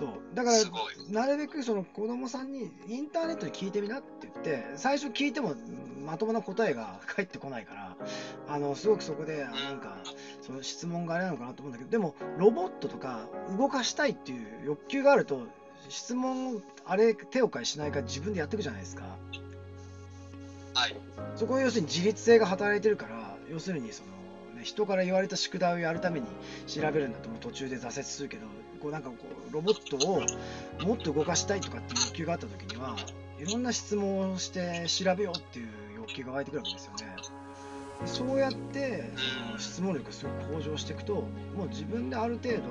そうだから。なるべくその子供さんにインターネットで聞いてみなって言って最初聞いてもまともな答えが返ってこないからあのすごくそこであなんかその質問があれなのかなと思うんだけどでもロボットとか動かしたいっていう欲求があると質問あれ手を変えしないか自分でやっていくじゃないですかはい。そこは要するに自律性が働いてるから要するにその、ね、人から言われた宿題をやるために調べるんだともう途中で挫折するけどこうなんかこうロボットをもっと動かしたいとかっていう欲求があった時にはいろんな質問をして調べようっていう欲求が湧いてくるわけですよね。そうやってその質問力がすごく向上していくともう自分である程度、うん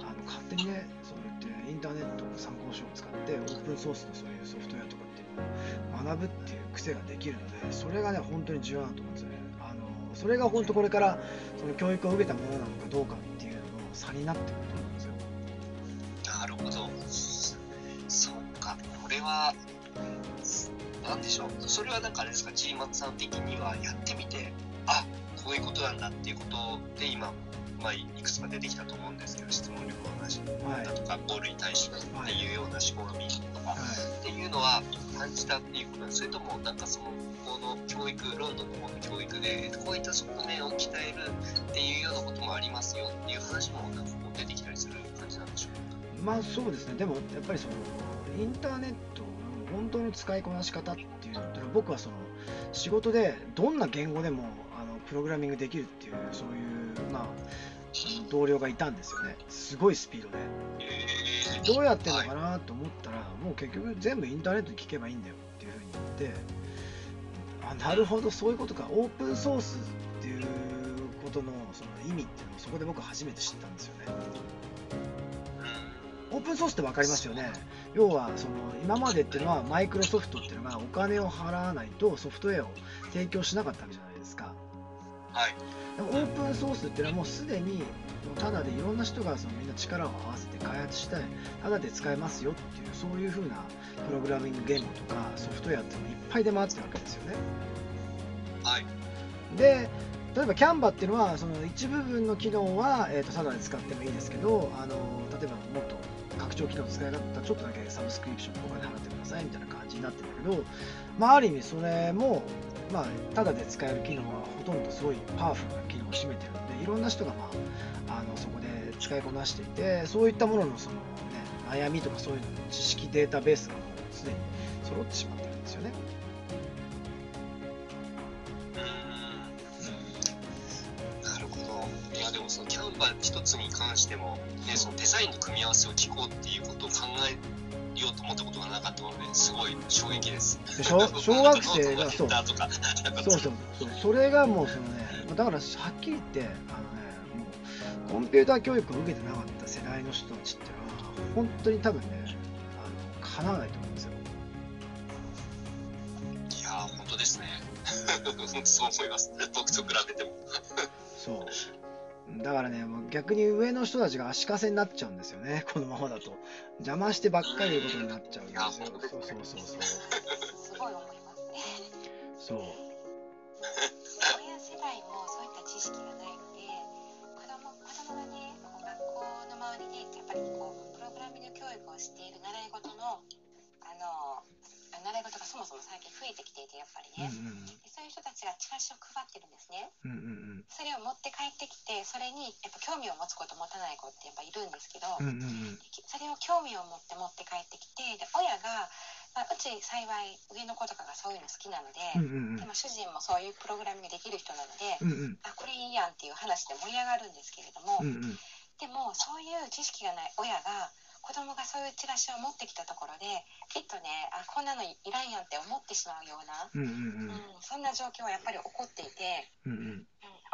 あの勝手にねそうやってインターネットの参考書を使ってオープンソースのそういうソフトウェアとかっていうのを学ぶっていう癖ができるのでそれがね本当に重要だと思うんですよね。それが本当これからその教育を受けたものなのかどうかっていうのの差になってくると思うんですよ。なるほど。そうか。これは、なんでしょう。それはなんかあれですか、G マツさん的にはやってみて、あこういうことなんだっていうことで今、まあ、いくつか出てきたと思うんですけど、質問力の話はい。だとか、ボールに対してっていうような思考のミーティングとか、はい。っていうのは感じたっていうことそれともなんかそのこの教育ロンドンの方の教育でこういった側面を鍛えるっていうようなこともありますよっていう話もなんかこう出てきたりする感じなんでしょうか？まあそうですね、でもやっぱりそのインターネットの本当の使いこなし方っていうのって僕はその仕事でどんな言語でもあのプログラミングできるっていうそういう、まあ、あの同僚がいたんですよね、すごいスピードで。どうやってんのかなと思ったら、もう結局全部インターネットで聞けばいいんだよっていうふうに言って、あなるほど、そういうことか、オープンソースっていうことのその意味っていうのをそこで僕初めて知ったんですよね。オープンソースって分かりますよね。要はその今までっていうのはマイクロソフトっていうのがお金を払わないとソフトウェアを提供しなかったわけじゃないですか。はいでもオープンソースっていうのはもうすでにただでいろんな人がそのみんな力を合わせて開発してただで使えますよっていうそういう風なプログラミング言語とかソフトウェアっていうのがいっぱい出回ってるわけですよね。はいで例えばキャンバっていうのはその一部分の機能は、えー、とただで使ってもいいですけどあの例えばもっと拡張機能の使い方ちょっとだけサブスクリプションお金払ってくださいみたいな感じになってるんだけど、まあ、ある意味それも、まあ、ただで使える機能はほとんどすごいパワフルな機能を占めてるのでいろんな人が、まあ、あのそこで使いこなしていてそういったもののその、ね、悩みとかそういうのの知識データベースがもうすでに揃ってしまってるんですよね。うんなるほどいやでもそのキャンバー一つに関しても、ね、そのデザインの組み合わせを聞こうっていうことを考えようと思ったことがなかったすごい衝撃です。小学生がそうそうそうそれがもうそのねだからはっきり言ってあのねもうコンピューター教育を受けてなかった世代の人たちっていうのは本当に多分ねあのかなわないと思うんですよいやー本当ですね。そう思います。僕と比べても。そうだからねもう逆に上の人たちが足かせになっちゃうんですよね。このままだと。邪魔してばっかりいうことになっちゃうんですよ。そうそうそうそう。すごい思いますね。そう親世代もそういった知識がないので、子供子供がね、こう学校の周りでやっぱりこうプログラミング教育をしている習い事のあの習い事がそもそも最近増えてきていてやっぱりうんね、でそういう人たちがチラシを配ってるんですね。うんうんうんそれを持って帰ってきて、それにやっぱ興味を持つ子と持たない子ってやっぱいるんですけど。うんうんうんそれを興味を持って持って帰ってきてで親が、まあ、うち幸い上の子とかがそういうの好きなので,、うんうんでも主人もそういうプログラミングできる人なので、うんうんあこれいいやんっていう話で盛り上がるんですけれども、うんうんでもそういう知識がない親が子供がそういうチラシを持ってきたところできっとねあこんなのいらんやんって思ってしまうような、うんうんうんそんな状況はやっぱり起こっていて。うんうんうん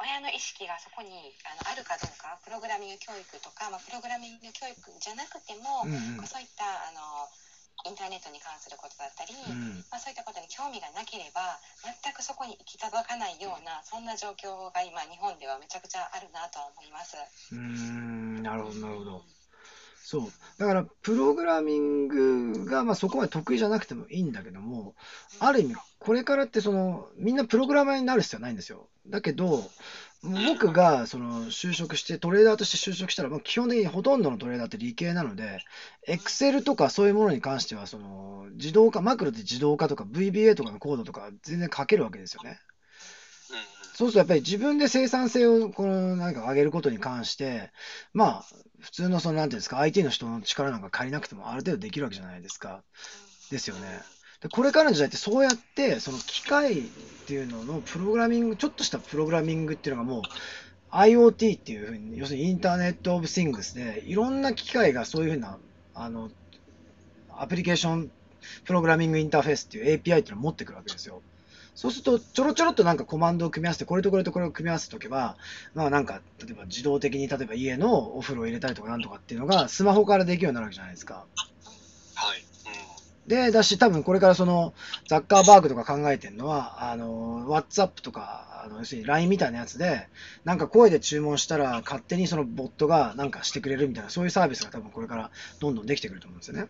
親の意識がそこにあのあるかどうかプログラミング教育とか、まあ、プログラミング教育じゃなくても、うんうん。まあそういったあのインターネットに関することだったり、うん。まあ、そういったことに興味がなければ全くそこに行き届かないようなそんな状況が今日本ではめちゃくちゃあるなとは思います。うーんなるほどなるほどそう。だからプログラミングがまあそこまで得意じゃなくてもいいんだけどもある意味これからってそのみんなプログラマーになる必要はないんですよ。だけど僕がその就職してトレーダーとして就職したら、まあ、基本的にほとんどのトレーダーって理系なので、Excel とかそういうものに関してはその自動化、マクロで自動化とか VBA とかのコードとか全然書けるわけですよね。そうするとやっぱり自分で生産性をこのなんか上げることに関して、まあ普通のそのなんていうんですか、IT の人の力なんか借りなくてもある程度できるわけじゃないですか。ですよね。でこれからの時代ってそうやってその機械っていうののプログラミングちょっとしたプログラミングっていうのがもう IoT っていうふうに要するにインターネット・オブ・シングスでいろんな機械がそういうふうなあのアプリケーションプログラミングインターフェースっていう API っていうのを持ってくるわけですよ。そうすると、ちょろちょろっとなんかコマンドを組み合わせて、これとこれとこれを組み合わせておけば、まあなんか、例えば自動的に、例えば家のお風呂を入れたりとかなんとかっていうのが、スマホからできるようになるわけじゃないですか。はい。うん。で、だし、多分これからその、ザッカーバーグとか考えてるのは、あの、WhatsApp とか、あの要するに LINE みたいなやつで、なんか声で注文したら、勝手にそのボットがなんかしてくれるみたいな、そういうサービスが多分これからどんどんできてくると思うんですよね。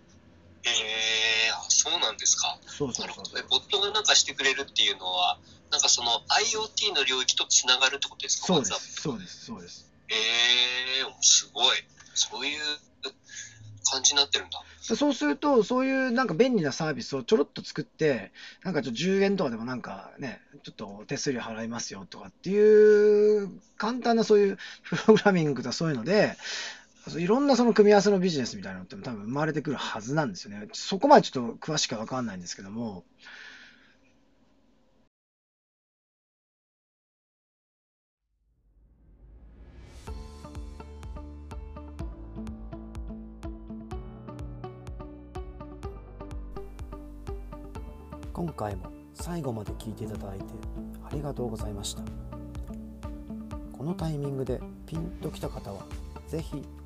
えー、あ、そうなんですか。そうそうそうそう。ボットがなんかしてくれるっていうのは、なんかその IoT の領域とつながるってことですか？そうです、そうです、そうです。えー、すごい。そういう感じになってるんだ。でそうすると、そういうなんか便利なサービスをちょろっと作って、なんかちょっと10円とかでもなんかね、ちょっと手数料払いますよとかっていう、簡単なそういうプログラミングとかそういうので、いろんなその組み合わせのビジネスみたいなのって多分生まれてくるはずなんですよね。そこまでちょっと詳しくはわかんないんですけども。今回も最後まで聞いていただいてありがとうございましたこのタイミングでピンときた方はぜひ